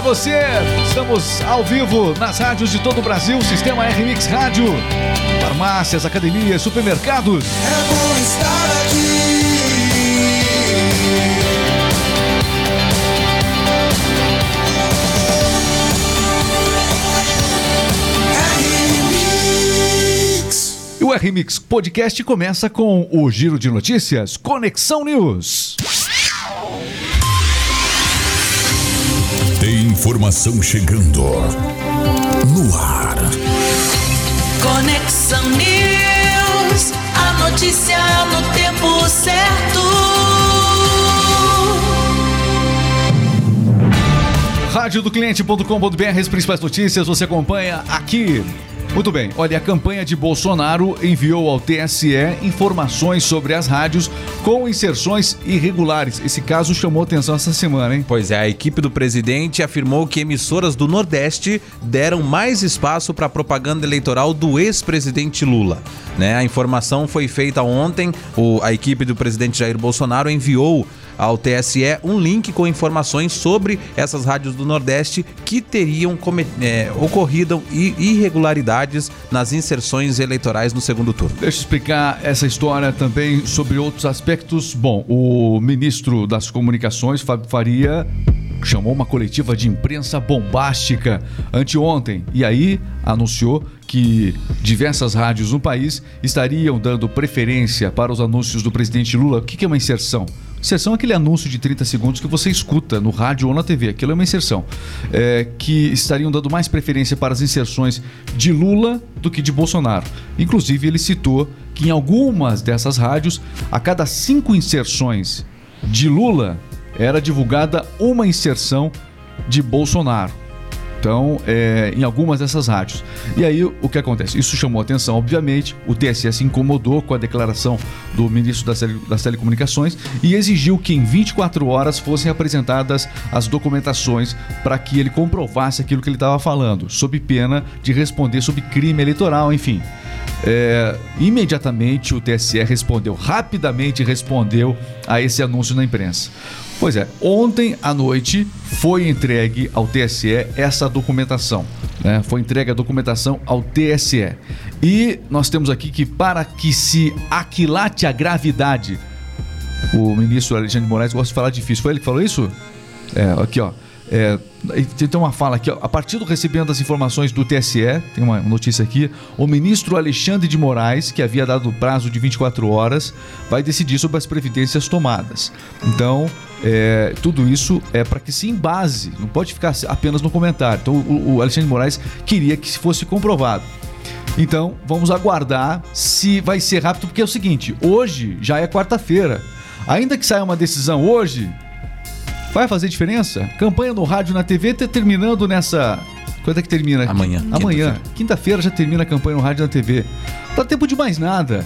para você. Estamos ao vivo nas rádios de todo o Brasil, Sistema RMix Rádio, farmácias, academias, supermercados. É bom estar aqui. E o RMix Podcast começa com o giro de notícias Conexão News. Informação chegando no ar. Conexão News, a notícia no tempo certo. Rádio do cliente.com.br, as principais notícias você acompanha aqui. Muito bem, olha, a campanha de Bolsonaro enviou ao TSE informações sobre as rádios com inserções irregulares. Esse caso chamou atenção essa semana, hein? Pois é, a equipe do presidente afirmou que emissoras do Nordeste deram mais espaço para a propaganda eleitoral do ex-presidente Lula. Né? A informação foi feita ontem, o- a equipe do presidente Jair Bolsonaro enviou ao TSE um link com informações sobre essas rádios do Nordeste que teriam é, ocorrido irregularidades nas inserções eleitorais no segundo turno. Deixa eu explicar essa história também sobre outros aspectos. Bom, o ministro das Comunicações, Fábio Faria, chamou uma coletiva de imprensa bombástica anteontem e aí anunciou que diversas rádios no país estariam dando preferência para os anúncios do presidente Lula. O que é uma inserção? Inserção é aquele anúncio de 30 segundos que você escuta no rádio ou na TV. Aquilo é uma inserção. É, que estariam dando mais preferência para as inserções de Lula do que de Bolsonaro. Inclusive, ele citou que em algumas dessas rádios, a cada cinco inserções de Lula, era divulgada uma inserção de Bolsonaro. Então, é, em algumas dessas rádios. E aí, o que acontece? Isso chamou atenção, obviamente. O TSE se incomodou com a declaração do ministro das, tele- das Telecomunicações e exigiu que em 24 horas fossem apresentadas as documentações para que ele comprovasse aquilo que ele estava falando, sob pena de responder sob crime eleitoral, enfim. É, imediatamente o TSE respondeu, rapidamente respondeu a esse anúncio na imprensa. Pois é, ontem à noite foi entregue ao TSE essa documentação. Né? Foi entregue a documentação ao TSE. E nós temos aqui que para que se aquilate a gravidade, o ministro Alexandre de Moraes gosta de falar difícil. Foi ele que falou isso? É, aqui ó. É, tem uma fala aqui, ó. a partir do recebimento das informações do TSE, tem uma notícia aqui, o ministro Alexandre de Moraes, que havia dado prazo de 24 horas, vai decidir sobre as previdências tomadas. Então, é, tudo isso é para que se embase, não pode ficar apenas no comentário. Então, o, o Alexandre de Moraes queria que fosse comprovado. Então, vamos aguardar se vai ser rápido, porque é o seguinte: hoje já é quarta-feira. Ainda que saia uma decisão hoje, vai fazer diferença? Campanha no rádio na TV tá terminando nessa. Quando é que termina? Amanhã, Amanhã. Quinta-feira já termina a campanha no rádio e na TV. Não dá tempo de mais nada.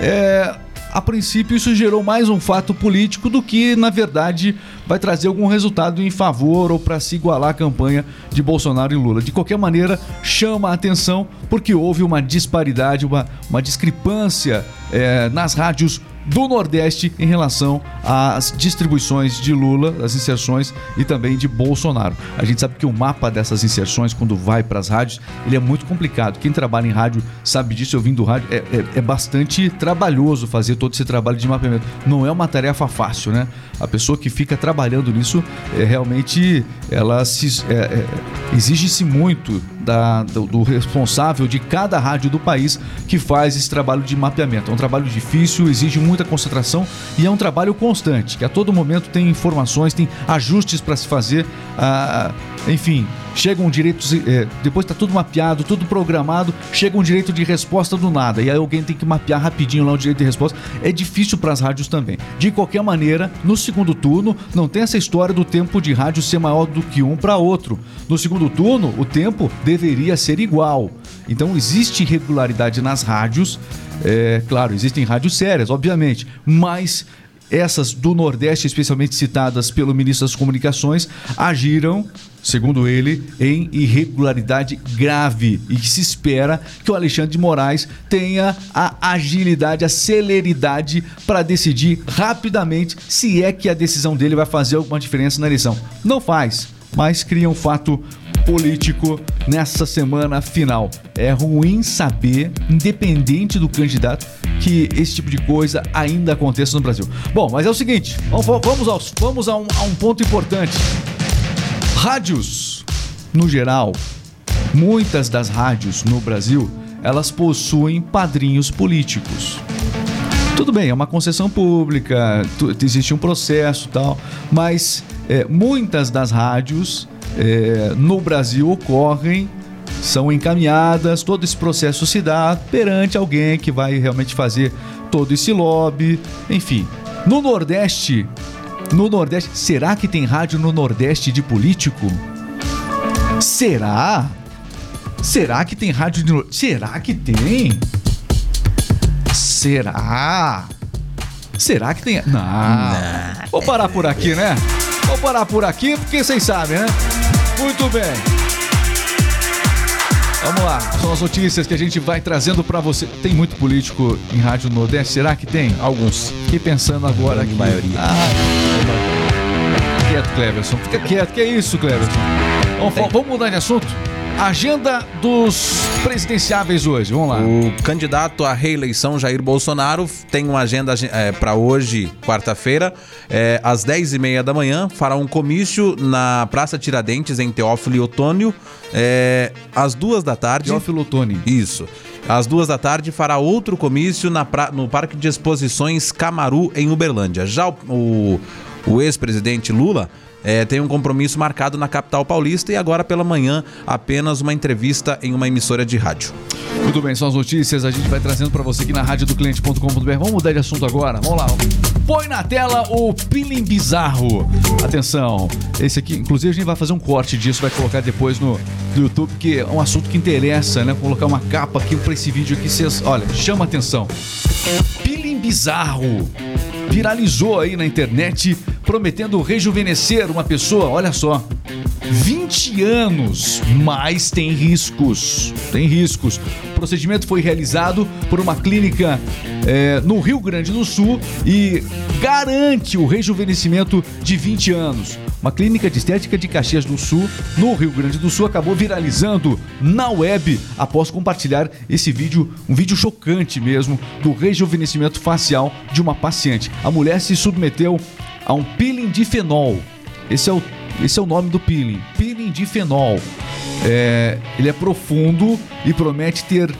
É. A princípio, isso gerou mais um fato político do que, na verdade, vai trazer algum resultado em favor ou para se igualar a campanha de Bolsonaro e Lula. De qualquer maneira, chama a atenção porque houve uma disparidade, uma, uma discrepância é, nas rádios do Nordeste em relação às distribuições de Lula, as inserções e também de Bolsonaro. A gente sabe que o mapa dessas inserções, quando vai para as rádios, ele é muito complicado. Quem trabalha em rádio sabe disso, eu vim do rádio, é, é- é bastante trabalhoso fazer todo esse trabalho de mapeamento. Não é uma tarefa fácil, né? A pessoa que fica trabalhando nisso, é, realmente, ela se é, é, exige-se muito da- do, do responsável de cada rádio do país que faz esse trabalho de mapeamento. É um trabalho difícil, exige muita concentração e é um trabalho constante, que a todo momento tem informações, tem ajustes para se fazer. ah, enfim, chegam direitos. eh, depois está tudo mapeado, tudo programado, chega um direito de resposta do nada. E aí alguém tem que mapear rapidinho lá o direito de resposta. É difícil para as rádios também. De qualquer maneira, no segundo turno, não tem essa história do tempo de rádio ser maior do que um para outro. No segundo turno, o tempo deveria ser igual. Então existe irregularidade nas rádios. É, claro, existem rádios sérias, obviamente, mas essas do Nordeste, especialmente citadas pelo ministro das Comunicações, agiram, segundo ele, em irregularidade grave e que se espera que o Alexandre de Moraes tenha a agilidade, a celeridade para decidir rapidamente se é que a decisão dele vai fazer alguma diferença na eleição. Não faz. mas cria um fato político nessa semana final. É ruim saber, independente do candidato, que esse tipo de coisa ainda aconteça no Brasil. Bom, mas é o seguinte, vamos, aos- vamos a, um, a um ponto importante. Rádios, no geral, muitas das rádios no Brasil, elas possuem padrinhos políticos. Tudo bem, é uma concessão pública, existe um processo tal, mas é, muitas das rádios é, no Brasil ocorrem, são encaminhadas, todo esse processo se dá perante alguém que vai realmente fazer todo esse lobby, enfim. No Nordeste, no Nordeste, será que tem rádio no Nordeste de político? Será? Será que tem rádio de... Será que tem? Será? Será que tem. Não. Vou parar por aqui, né? Vou parar por aqui porque vocês sabem, né? Muito bem. Vamos lá, são as notícias que a gente vai trazendo pra você. Tem muito político em Rádio Nordeste? Será que tem? Alguns. Fiquei pensando agora aqui. maioria. Ah, fica quieto, Cleverson. Fica quieto. Que é isso, Cleverson? Vamos, vamos mudar de assunto? Agenda dos presidenciáveis hoje. Vamos lá. O candidato à reeleição, Jair Bolsonaro, tem uma agenda para hoje, quarta-feira, é, às 10h30 da manhã, fará um comício na Praça Tiradentes, em Teófilo e Otônio. É, às duas da tarde. Teófilo Tony. Isso. Às duas da tarde fará outro comício na no Parque de Exposições Camaru, em Uberlândia. Já o, o- o ex-presidente Lula eh, tem um compromisso marcado na capital paulista e agora pela manhã apenas uma entrevista em uma emissora de rádio. Tudo bem, são as notícias. A gente vai trazendo pra você aqui na radiodocliente.com.br. Vamos mudar de assunto agora. Vamos lá. Põe na tela o Pilim Bizarro. Atenção. Esse aqui, inclusive, a gente vai fazer um corte disso, vai colocar depois no, no YouTube, que é um assunto que interessa, né? Colocar uma capa aqui pra esse vídeo aqui. Vocês, olha, chama atenção. Pilim Bizarro viralizou aí na internet prometendo rejuvenescer uma pessoa, olha só. 20 anos, mas tem riscos. Tem riscos. O procedimento foi realizado por uma clínica eh, no Rio Grande do Sul e garante o rejuvenescimento de 20 anos. Uma clínica de estética de Caxias do Sul, no Rio Grande do Sul, acabou viralizando na web após compartilhar esse vídeo, um vídeo chocante mesmo, do rejuvenescimento facial de uma paciente. A mulher se submeteu a um peeling de fenol. Esse é o, esse é o nome do peeling. Peeling de fenol. É, ele é profundo e promete ter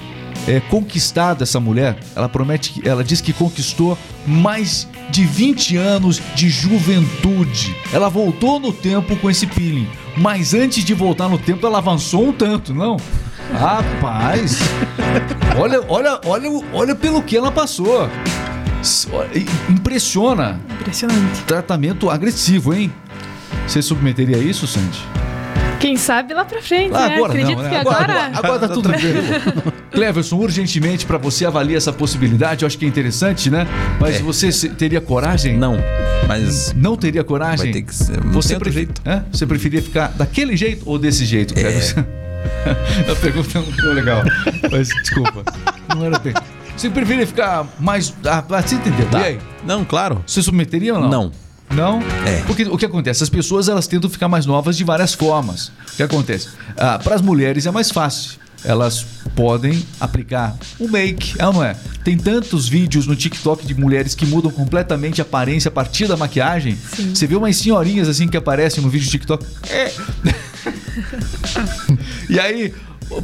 é, conquistado essa mulher. Ela promete, que- ela diz que conquistou mais de 20 anos de juventude. Ela voltou no tempo com esse peeling, mas antes de voltar no tempo ela avançou um tanto, não? Rapaz, olha, olha, olha, olha pelo que ela passou. Impressiona. Impressionante. Tratamento agressivo, hein? Você submeteria a isso, Sandy? Quem sabe lá pra frente, Ah, né? agora Acredito não, né? que Agora, agora. agora, agora tá tudo bem. Cleverson, urgentemente para você avaliar essa possibilidade, eu acho que é interessante, né? Mas É. você teria coragem? Não, mas Não teria coragem? Vai ter que ser- não Você, tem outro prefe- jeito. Hã? Você preferia ficar daquele jeito ou desse jeito, Cleverson? A pergunta não ficou legal. Mas desculpa. Não era bem. Você preferia ficar mais. Ah, você entendeu? Tá. E aí? Não, claro. Você submeteria ou não? Não. Não? É. Porque o que acontece? As pessoas elas tentam ficar mais novas de várias formas. O que acontece? Para as mulheres é mais fácil. Elas podem aplicar o make, é ou não é? Tem tantos vídeos no TikTok de mulheres que mudam completamente a aparência a partir da maquiagem. Você vê umas senhorinhas assim que aparecem no vídeo do TikTok. É. e aí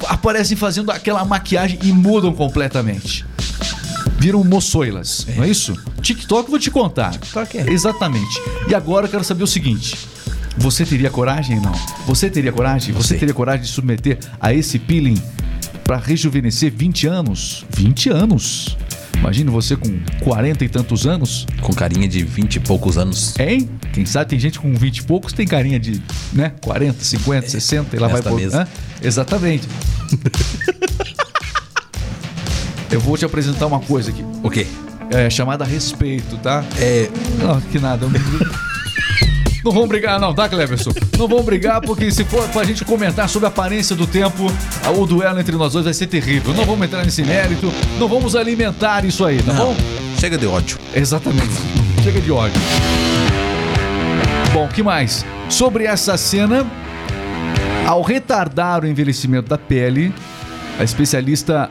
aparecem fazendo aquela maquiagem e mudam completamente viram moçoilas, não é isso? TikTok vou te contar. TikTok é. Exatamente. E agora eu quero saber o seguinte: você teria coragem ou não? Você teria coragem? Você teria coragem de submeter a esse peeling para rejuvenescer 20 anos? 20 anos. Imagina você com 40 e tantos anos, Com carinha de 20 e poucos anos. hein? Quem sabe tem gente com 20 e poucos tem carinha de, né, 40, 50, 60 e lá vai nesta por- mesa. hã? Exatamente. Eu vou te apresentar uma coisa aqui O quê? é, chamada respeito, tá? É. Não, que nada. Não vamos brigar, não, tá, Cleverson? Não vamos brigar, porque se for pra gente comentar sobre a aparência do tempo, a- o duelo entre nós dois vai ser terrível. Não vamos entrar nesse mérito, não vamos alimentar isso aí, tá Não. bom? Chega de ódio. Exatamente. Chega de ódio. Bom, que mais? Sobre essa cena, Ao retardar o envelhecimento da pele, a especialista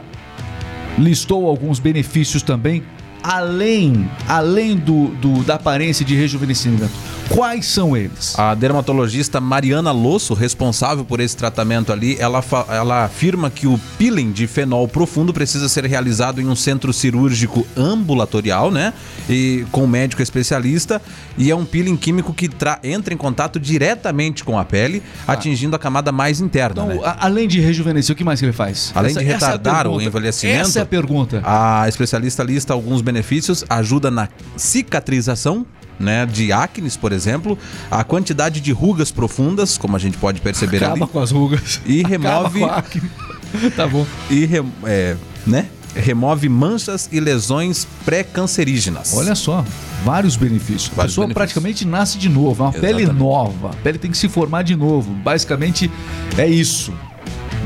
listou alguns benefícios também, além, além do, do- da aparência de rejuvenescimento. Quais são eles? A dermatologista Mariana Losso, responsável por esse tratamento ali, ela, ela afirma que o peeling de fenol profundo precisa ser realizado em um centro cirúrgico ambulatorial, né? E com um médico especialista. E é um peeling químico que tra- entra em contato diretamente com a pele, atingindo a camada mais interna. Então, né? a- além de rejuvenescer, o que mais que ele faz? Além de é retardar o pergunta. envelhecimento, Essa é a pergunta. A especialista lista alguns benefícios, ajuda na cicatrização, né, de acnes, por exemplo, a quantidade de rugas profundas, como a gente pode perceber Acaba ali, com as rugas. e Acaba remove com a acne. tá bom. e rem- é, né, remove manchas e lesões pré-cancerígenas. Olha só, vários benefícios. a Vários pessoa benefícios. praticamente nasce de novo, é uma pele Exatamente. nova. A pele tem que se formar de novo. Basicamente é isso.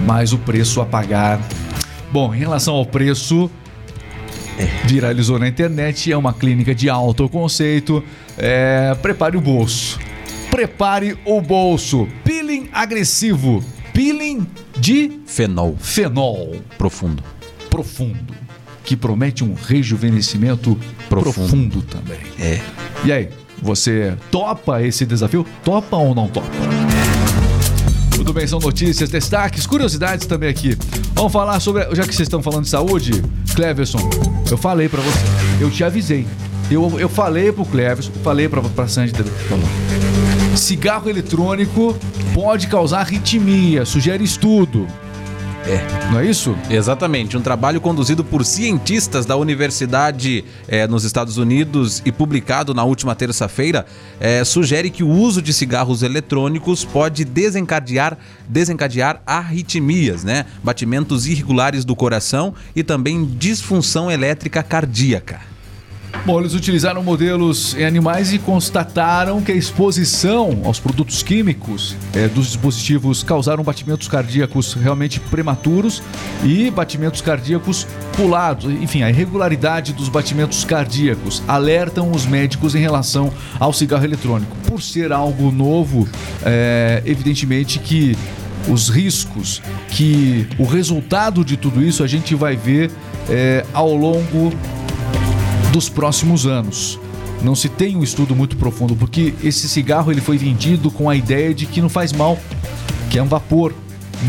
Mas o preço a pagar. Bom, em relação ao preço, viralizou na internet, é uma clínica de alto conceito. É, prepare o bolso. Prepare o bolso. Peeling agressivo. Peeling de fenol fenol profundo. profundo, que promete um rejuvenescimento profundo, Profundo. também. É. E aí, você topa esse desafio? Topa ou não topa? Tudo bem, são notícias, destaques, curiosidades também aqui. Vamos falar sobre. Já que vocês estão falando de saúde, Cleverson, eu falei pra você, eu te avisei. Eu, eu falei pro Cleverson, falei pra, pra Sandy também. Cigarro eletrônico pode causar arritmia, sugere estudo. É. Não é isso? Exatamente, um trabalho conduzido por cientistas da universidade eh, nos Estados Unidos e publicado na última terça-feira eh, sugere que o uso de cigarros eletrônicos pode desencadear, desencadear arritmias, né? Batimentos irregulares do coração e também disfunção elétrica cardíaca. Bom, eles utilizaram modelos em animais e constataram que a exposição aos produtos químicos eh, dos dispositivos causaram batimentos cardíacos realmente prematuros e batimentos cardíacos pulados. Enfim, a irregularidade dos batimentos cardíacos alertam os médicos em relação ao cigarro eletrônico. Por ser algo novo, eh, evidentemente que os riscos, que o resultado de tudo isso a gente vai ver eh, ao longo dos próximos anos. Não se tem um estudo muito profundo, porque esse cigarro ele foi vendido com a ideia de que não faz mal, que é um vapor.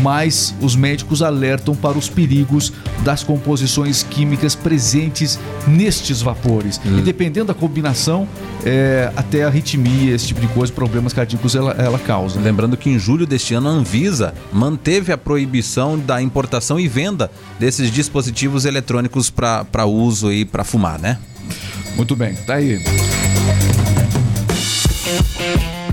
Mas os médicos alertam para os perigos das composições químicas presentes nestes vapores. E dependendo da combinação, é, até arritmia, esse tipo de coisa, problemas cardíacos ela, ela causa. Lembrando que em julho deste ano a Anvisa manteve a proibição da importação e venda desses dispositivos eletrônicos para uso e para fumar, né? Muito bem, tá aí.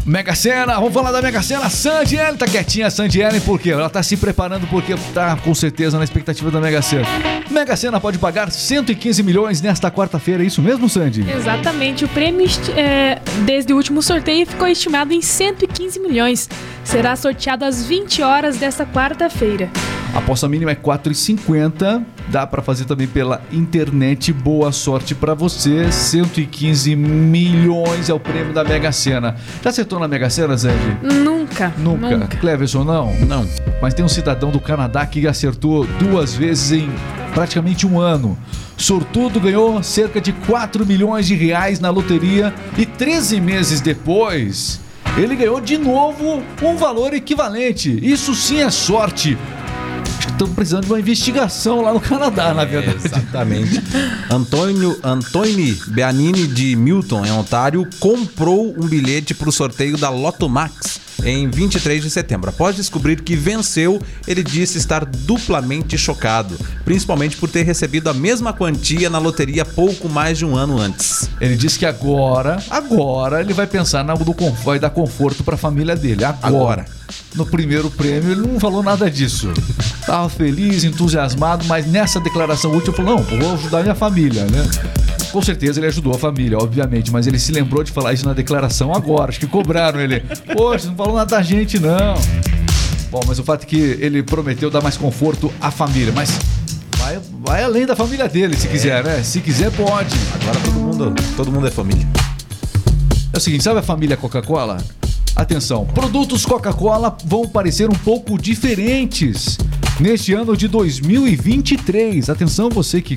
Mega Sena, vamos falar da Mega Sena. Sandy Ellen tá quietinha, Sandy Ellen, por quê? Ela tá se preparando porque tá com certeza na expectativa da Mega Sena. Mega Sena pode pagar 115 milhões nesta quarta-feira, é isso mesmo, Sandy? Exatamente, o prêmio é, desde o último sorteio ficou estimado em 115 milhões. Será sorteado às 20 horas desta quarta-feira. A aposta mínima é 4,50. Dá pra fazer também pela internet. Boa sorte pra você. 115 milhões é o prêmio da Mega Sena. Já acertou na Mega Sena, Sandy? Nunca. Nunca. Cleverson, não? Não. Mas tem um cidadão do Canadá que acertou duas vezes em praticamente um ano. Sortudo ganhou cerca de 4 milhões de reais na loteria e 13 meses depois ele ganhou de novo um valor equivalente. Isso sim é sorte. Acho que estão precisando de uma investigação lá no Canadá, na verdade. Exatamente. Antônio Antônio Beanini de Milton, em Ontário, comprou um bilhete para o sorteio da Loto Max em 23 de setembro. Após descobrir que venceu, ele disse estar duplamente chocado, principalmente por ter recebido a mesma quantia na loteria pouco mais de um ano antes. Ele disse que agora, agora ele vai pensar na do vai dar conforto para a família dele. Agora. Agora. No primeiro prêmio ele não falou nada disso. Tava feliz, entusiasmado, mas nessa declaração última falou: "Não, vou ajudar minha família, né?" Com certeza ele ajudou a família, obviamente, mas ele se lembrou de falar isso na declaração agora. Acho que cobraram ele. Poxa, não falou nada da gente não. Bom, mas o fato é que ele prometeu dar mais conforto à família, mas vai, vai além da família dele, se quiser, né? Se quiser, pode. Agora todo mundo, todo mundo é família. É o seguinte, sabe a família Coca-Cola? Atenção, produtos Coca-Cola vão parecer um pouco diferentes neste ano de 2023. Atenção, você que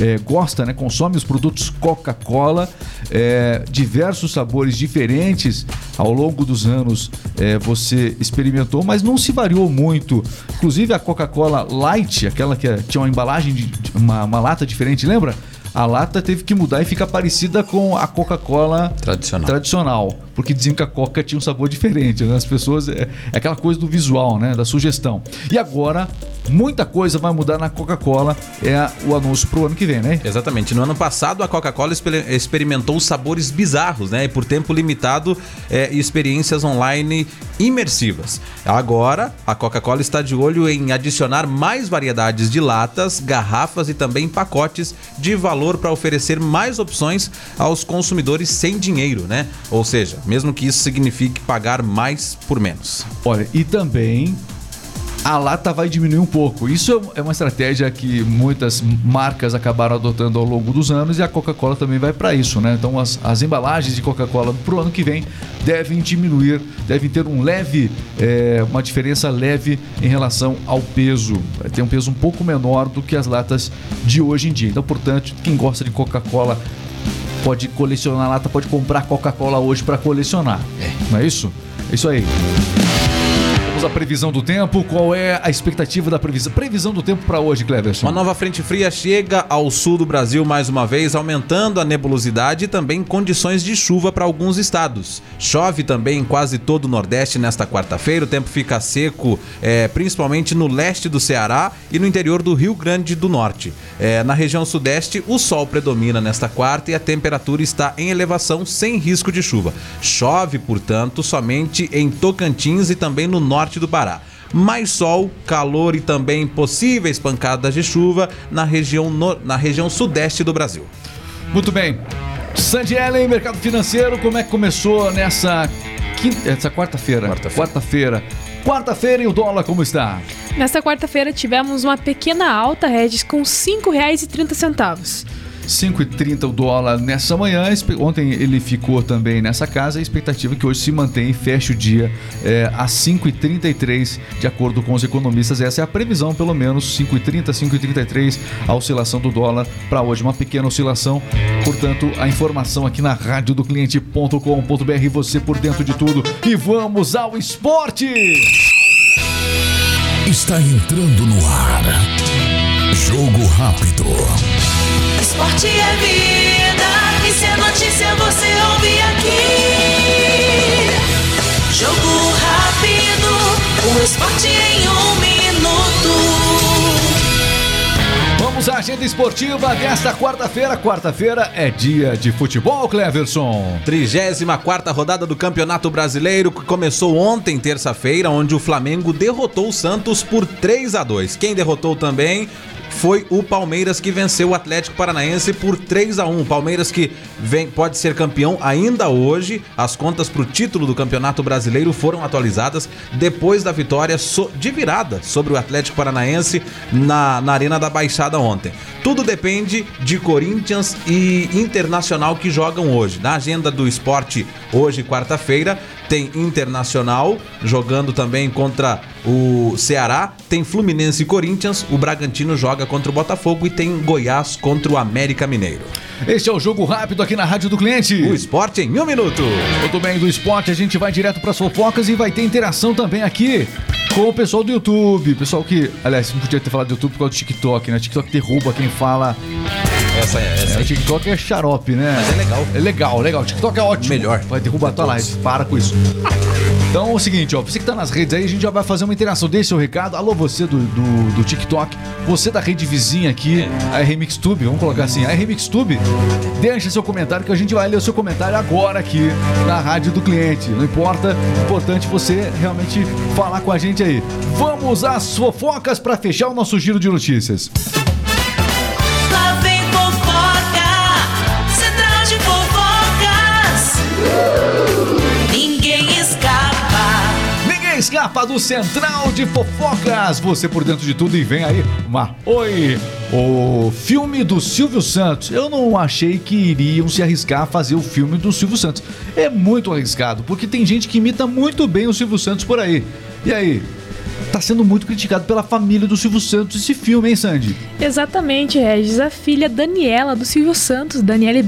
é, gosta, né, consome os produtos Coca-Cola, é, diversos sabores diferentes ao longo dos anos é, você experimentou, mas não se variou muito. Inclusive a Coca-Cola Light, aquela que é- tinha uma embalagem de de- uma, uma lata diferente, lembra? A lata teve que mudar e ficar parecida com a Coca-Cola Tradicional. tradicional, porque diziam que a Coca tinha um sabor diferente, né? As pessoas é, é aquela coisa do visual, né, da sugestão. E agora muita coisa vai mudar na Coca-Cola, é o anúncio pro ano que vem, né? Exatamente. No ano passado, a Coca-Cola exper- experimentou sabores bizarros, né? E por tempo limitado, é, experiências online imersivas. Agora, a Coca-Cola está de olho em adicionar mais variedades de latas, garrafas e também pacotes de valor para oferecer mais opções aos consumidores sem dinheiro, né? Ou seja, mesmo que isso signifique pagar mais por menos. Olha, e também a lata vai diminuir um pouco. Isso é uma estratégia que muitas marcas acabaram adotando ao longo dos anos e a Coca-Cola também vai para isso, né? Então as, as embalagens de Coca-Cola pro ano que vem devem diminuir, devem ter um leve, é, uma diferença leve em relação ao peso. Vai ter um peso um pouco menor do que as latas de hoje em dia. Então, portanto, quem gosta de Coca-Cola pode colecionar lata, pode comprar Coca-Cola hoje para colecionar. Não é isso? É isso aí. Vamos à previsão do tempo. Qual é a expectativa da previsão? Previsão do tempo para hoje, Cleverson. Uma nova frente fria chega ao sul do Brasil mais uma vez, aumentando a nebulosidade e também condições de chuva para alguns estados. Chove também em quase todo o Nordeste nesta quarta-feira. O tempo fica seco, eh, principalmente no leste do Ceará e no interior do Rio Grande do Norte. Eh, na região sudeste, o sol predomina nesta quarta e a temperatura está em elevação sem risco de chuva. Chove, portanto, somente em Tocantins e também no norte do Pará mais sol, calor e também possíveis pancadas de chuva na região, no- na região sudeste do Brasil. Muito bem. Sandy Ellen, mercado financeiro, como é que começou nessa quinta, essa quarta-feira? Quarta-feira. Quarta-feira. Quarta-feira e o dólar como está? Nesta quarta-feira tivemos uma pequena alta, Regis, com R$ 5,30. 5,30 o dólar nessa manhã. Ontem ele ficou também nessa casa. A expectativa é que hoje se mantenha e feche o dia é, a 5,33, de acordo com os economistas. Essa é a previsão, pelo menos 5,30, 5,33 a oscilação do dólar para hoje. Uma pequena oscilação. Portanto, a informação aqui na rádio do cliente.com.br. Você por dentro de tudo. E vamos ao esporte! Está entrando no ar. Jogo rápido. Esporte é vida, e se é notícia você ouve aqui. Jogo rápido, o esporte em um minuto. Vamos à agenda esportiva desta quarta-feira. Quarta-feira é dia de futebol, Cleverson. 34 rodada do Campeonato Brasileiro que começou ontem, terça-feira, onde o Flamengo derrotou o Santos por 3 a 2. Quem derrotou também foi o Palmeiras que venceu o Atlético Paranaense por 3 a 1. Palmeiras que vem, pode ser campeão ainda hoje. As contas para o título do Campeonato Brasileiro foram atualizadas depois da vitória so- de virada sobre o Atlético Paranaense na, na Arena da Baixada ontem. Tudo depende de Corinthians e Internacional que jogam hoje. Na agenda do esporte, hoje, quarta-feira, tem Internacional jogando também contra o Ceará, tem Fluminense e Corinthians, o Bragantino joga contra o Botafogo e tem Goiás contra o América Mineiro. Este é o jogo rápido aqui na Rádio do Cliente. O esporte em um minuto. Muito bem, do esporte a gente vai direto para as fofocas e vai ter interação também aqui com o pessoal do YouTube. Pessoal que, aliás, não podia ter falado do YouTube por causa do TikTok, né? O TikTok derruba quem fala. Essa é essa. É, o TikTok é xarope, né? Mas é legal. É legal, legal. O TikTok é ótimo. Melhor. Vai derrubar a tua live. Para com isso. Então é o seguinte, ó, você que tá nas redes aí, a gente já vai fazer uma interação. Deixe seu recado. Alô, você do, do, do TikTok, você da rede vizinha aqui, a RMixTube, vamos colocar assim, a RMixTube, deixa seu comentário que a gente vai ler o seu comentário agora aqui na rádio do cliente. Não importa, importante você realmente falar com a gente aí. Vamos às fofocas para fechar o nosso giro de notícias. Escapa do Central de Fofocas. Você por dentro de tudo e vem aí uma Oi O filme do Silvio Santos. Eu não achei que iriam se arriscar a fazer o filme do Silvio Santos. É muito arriscado, porque tem gente que imita muito bem o Silvio Santos por aí. E aí? Tá sendo muito criticado pela família do Silvio Santos esse filme, hein, Sandy? Exatamente, Regis. A filha Daniela do Silvio Santos, Daniela,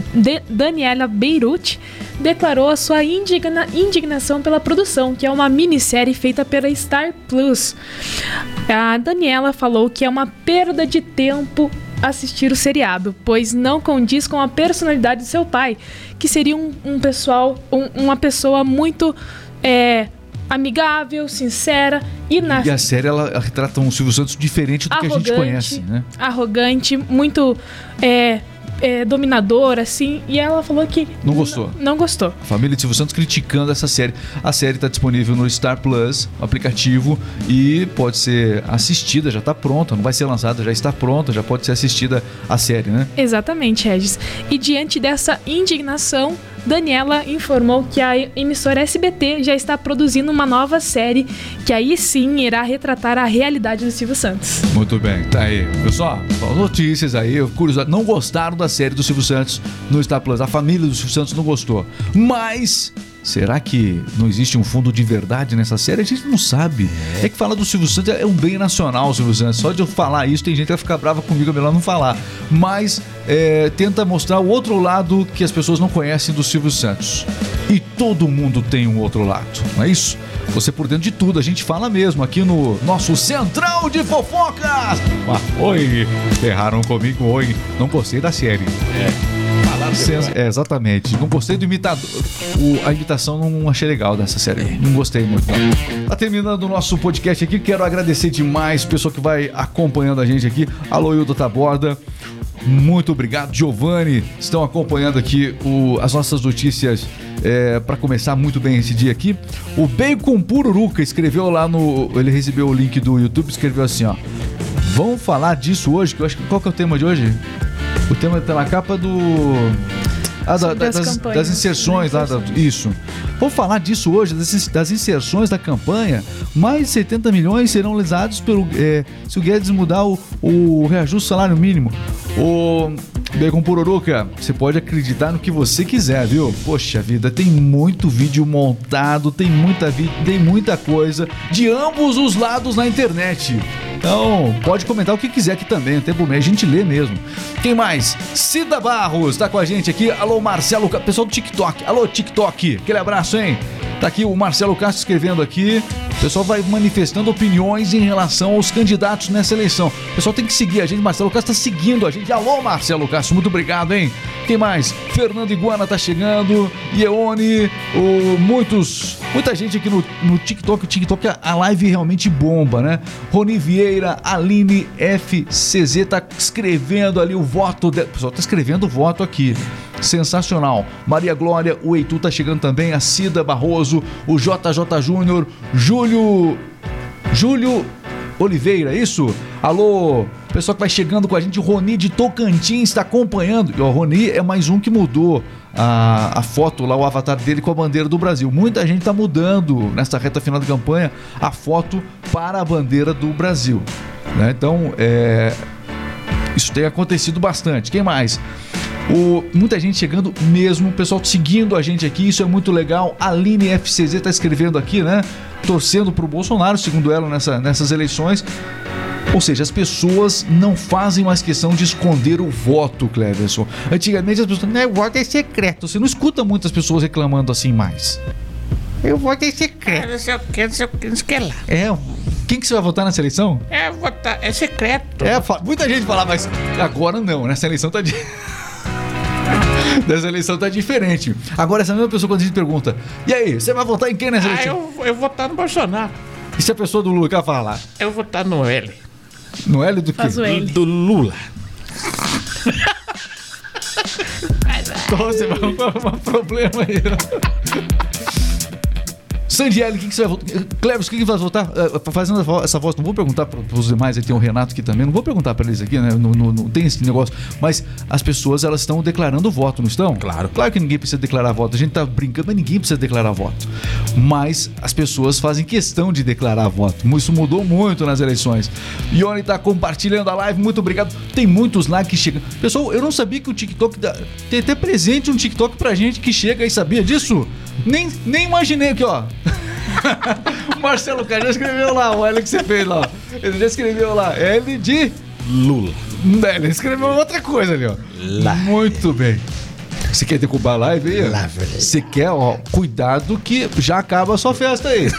Daniela Beirute, declarou a sua indigna- indignação pela produção, que é uma minissérie feita pela Star Plus. A Daniela falou que é uma perda de tempo assistir o seriado, pois não condiz com a personalidade de seu pai, que seria um, um pessoal, um- uma pessoa muito é, amigável, sincera e na E a série ela retrata um Silvio Santos diferente do que a gente conhece, né? arrogante, muito é, é, dominador, assim. E ela falou que. Não gostou. Não, gostou. A família de Silvio Santos criticando essa série. A série está disponível no Star Plus, aplicativo, e pode ser assistida, já está pronta, não vai ser lançada, já está pronta, já pode ser assistida a série, né? Exatamente, Regis. E diante dessa indignação, Daniela informou que a emissora SBT já está produzindo uma nova série que aí sim irá retratar a realidade do Silvio Santos. Muito bem, tá aí. Pessoal, notícias aí, curiosidade. Não gostaram da série do Silvio Santos no Star Plus. A família do Silvio Santos não gostou. Mas. Será que não existe um fundo de verdade nessa série? A gente não sabe. É, que fala do Silvio Santos é um bem nacional, Silvio Santos. Só de eu falar isso, tem gente que vai ficar brava comigo, é melhor não falar. Mas é, tenta mostrar o outro lado que as pessoas não conhecem do Silvio Santos. E todo mundo tem um outro lado, não é isso? Você por dentro de tudo, a gente fala mesmo aqui no nosso Central de Fofocas. Ah, oi, ferraram comigo, oi. Não gostei da série. É, exatamente. Não gostei do imitador. O- a imitação não achei legal dessa série. Não gostei muito. Tá terminando o nosso podcast aqui. Quero agradecer demais o pessoal que vai acompanhando a gente aqui. Alô, Hildo Taborda. Muito obrigado, Giovanni. Estão acompanhando aqui o- as nossas notícias para começar muito bem esse dia aqui. O Bacon Pururuca escreveu lá no. Ele recebeu o link do YouTube, escreveu assim: ó. Vamos falar disso hoje, que eu acho que. Qual que é o tema de hoje? O tema tá na capa do. Ah, da- das, campanhas, das inserções lá. da- isso. Vamos falar disso hoje, das, das inserções da campanha. Mais de 70 milhões serão lesados pelo. é, se o Guedes mudar o, o reajuste do salário mínimo. O. Bacon Pururuca, você pode acreditar no que você quiser, viu? Poxa vida, tem muito vídeo montado, tem muita, vi- tem muita coisa de ambos os lados na internet. Então, pode comentar o que quiser aqui também, não tem problema, a gente lê mesmo. Quem mais? Cida Barros tá com a gente aqui. Alô, Marcelo, pessoal do TikTok. Alô, TikTok. Aquele abraço, hein? Tá aqui o Marcelo Castro escrevendo aqui. O pessoal vai manifestando opiniões em relação aos candidatos nessa eleição. O pessoal tem que seguir a gente. Marcelo Castro tá seguindo a gente. Alô, Marcelo Castro, muito obrigado, hein? Quem mais? Fernando Iguana tá chegando. Ieone, o, muitos, muita gente aqui no, no TikTok. O TikTok, a- a live realmente bomba, né? Rony Vieira, Aline FCZ tá escrevendo ali o voto. De... O pessoal tá escrevendo o voto aqui. Sensacional. Maria Glória, o Eitu tá chegando também. A Cida Barroso, o JJ Júnior, Júlio. Júlio Oliveira, isso? Alô, pessoal que vai chegando com a gente, Roni de Tocantins está acompanhando. E o Roni é mais um que mudou a, a foto lá, o avatar dele com a bandeira do Brasil. Muita gente está mudando nessa reta final da campanha a foto para a bandeira do Brasil. né? Então, é, isso tem acontecido bastante. Quem mais? O- muita gente chegando mesmo, o pessoal seguindo a gente aqui, isso é muito legal. A Aline FCZ tá escrevendo aqui, né? Torcendo pro Bolsonaro, segundo ela, nessa, nessas eleições. Ou seja, as pessoas não fazem mais questão de esconder o voto, Cleverson. Antigamente as pessoas, né, o voto é secreto. Você não escuta muitas pessoas reclamando assim mais. O voto é secreto. Não sei o que, não sei o que, não sei o que lá. É, quem que você vai votar nessa eleição? É, votar, é secreto. É, muita gente fala, mas agora não, nessa eleição tá de... Dessa eleição tá diferente. Agora, essa mesma pessoa, quando a gente pergunta, e aí, você vai votar em quem nessa Ah, eleição? eu, eu vou votar no Bolsonaro. E se a pessoa do Lula quer falar? Eu vou votar no L. No L do quê? L. Do Lula. Nossa, vai um problema aí. Sandiele, o que, que você vai votar? Cleves, o que, que vai votar? Eh, Fazendo essa vo- essa voz, não vou perguntar para os demais, aí tem o Renato aqui também, não vou perguntar para eles aqui, né? Não, não- não tem esse negócio. Mas as pessoas, elas estão declarando voto, não estão? Claro. Claro que ninguém precisa declarar voto. A gente tá brincando, mas ninguém precisa declarar voto. Mas as pessoas fazem questão de declarar voto. Isso mudou muito nas eleições. Ione tá compartilhando a live, muito obrigado. Tem muitos lá que chegam. Pessoal, eu não sabia que o TikTok dá... tem até presente um TikTok pra gente que chega aí, sabia disso? Nem, nem imaginei aqui, ó. o Marcelo Cara já escreveu lá, o L que você fez lá. Ele já escreveu lá. L de. Lula. Ele escreveu outra coisa ali, ó. Muito bem. Você quer derrubar a live aí? ó? Você quer, ó, cuidado que já acaba a sua festa aí.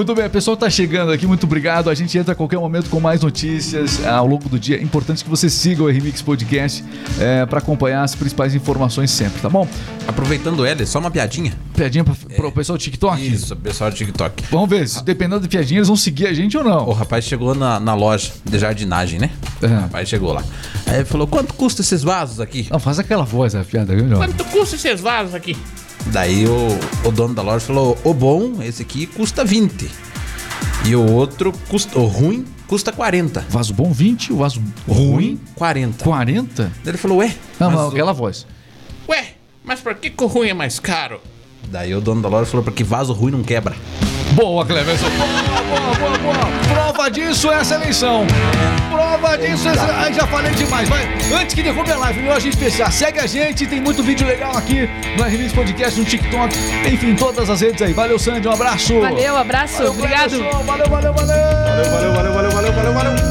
Muito bem, o pessoal tá chegando aqui, muito obrigado. A gente entra a qualquer momento com mais notícias ah, ao longo do dia. É importante que você siga o Remix Podcast é, para acompanhar as principais informações sempre, tá bom? Aproveitando ela, só uma piadinha. Piadinha pra, pro pessoal do TikTok? Isso, pessoal do TikTok. Vamos ver, se dependendo da piadinha, eles vão seguir a gente ou não. O rapaz chegou na, na loja de jardinagem, né? É. O rapaz chegou lá. Aí ele falou: quanto custa esses vasos aqui? Não, faz aquela voz, a piada? Quanto custa esses vasos aqui? Daí o, o dono da loja falou: o bom, esse aqui custa 20. E o outro, custa, o ruim, custa 40. Vaso bom 20, o vaso Ruim, ruim 40. 40? Daí ele falou: ué. Não, mas o- aquela voz. Ué, mas por que, que o ruim é mais caro? Daí o dono da loja falou: porque vaso ruim não quebra. Boa, Cleverson. Boa, boa, boa, boa. Prova disso é essa eleição. Prova disso é essa... Ai, já falei demais. Vai. Antes que derrube a live, meu agente especial. Segue a gente, tem muito vídeo legal aqui no Remix Podcast, no TikTok. Enfim, todas as redes aí. Valeu, Sandy. Um abraço. Valeu, abraço, Valeu, obrigado. Cleverson. Valeu, valeu, valeu. Valeu, valeu, valeu, valeu, valeu, valeu.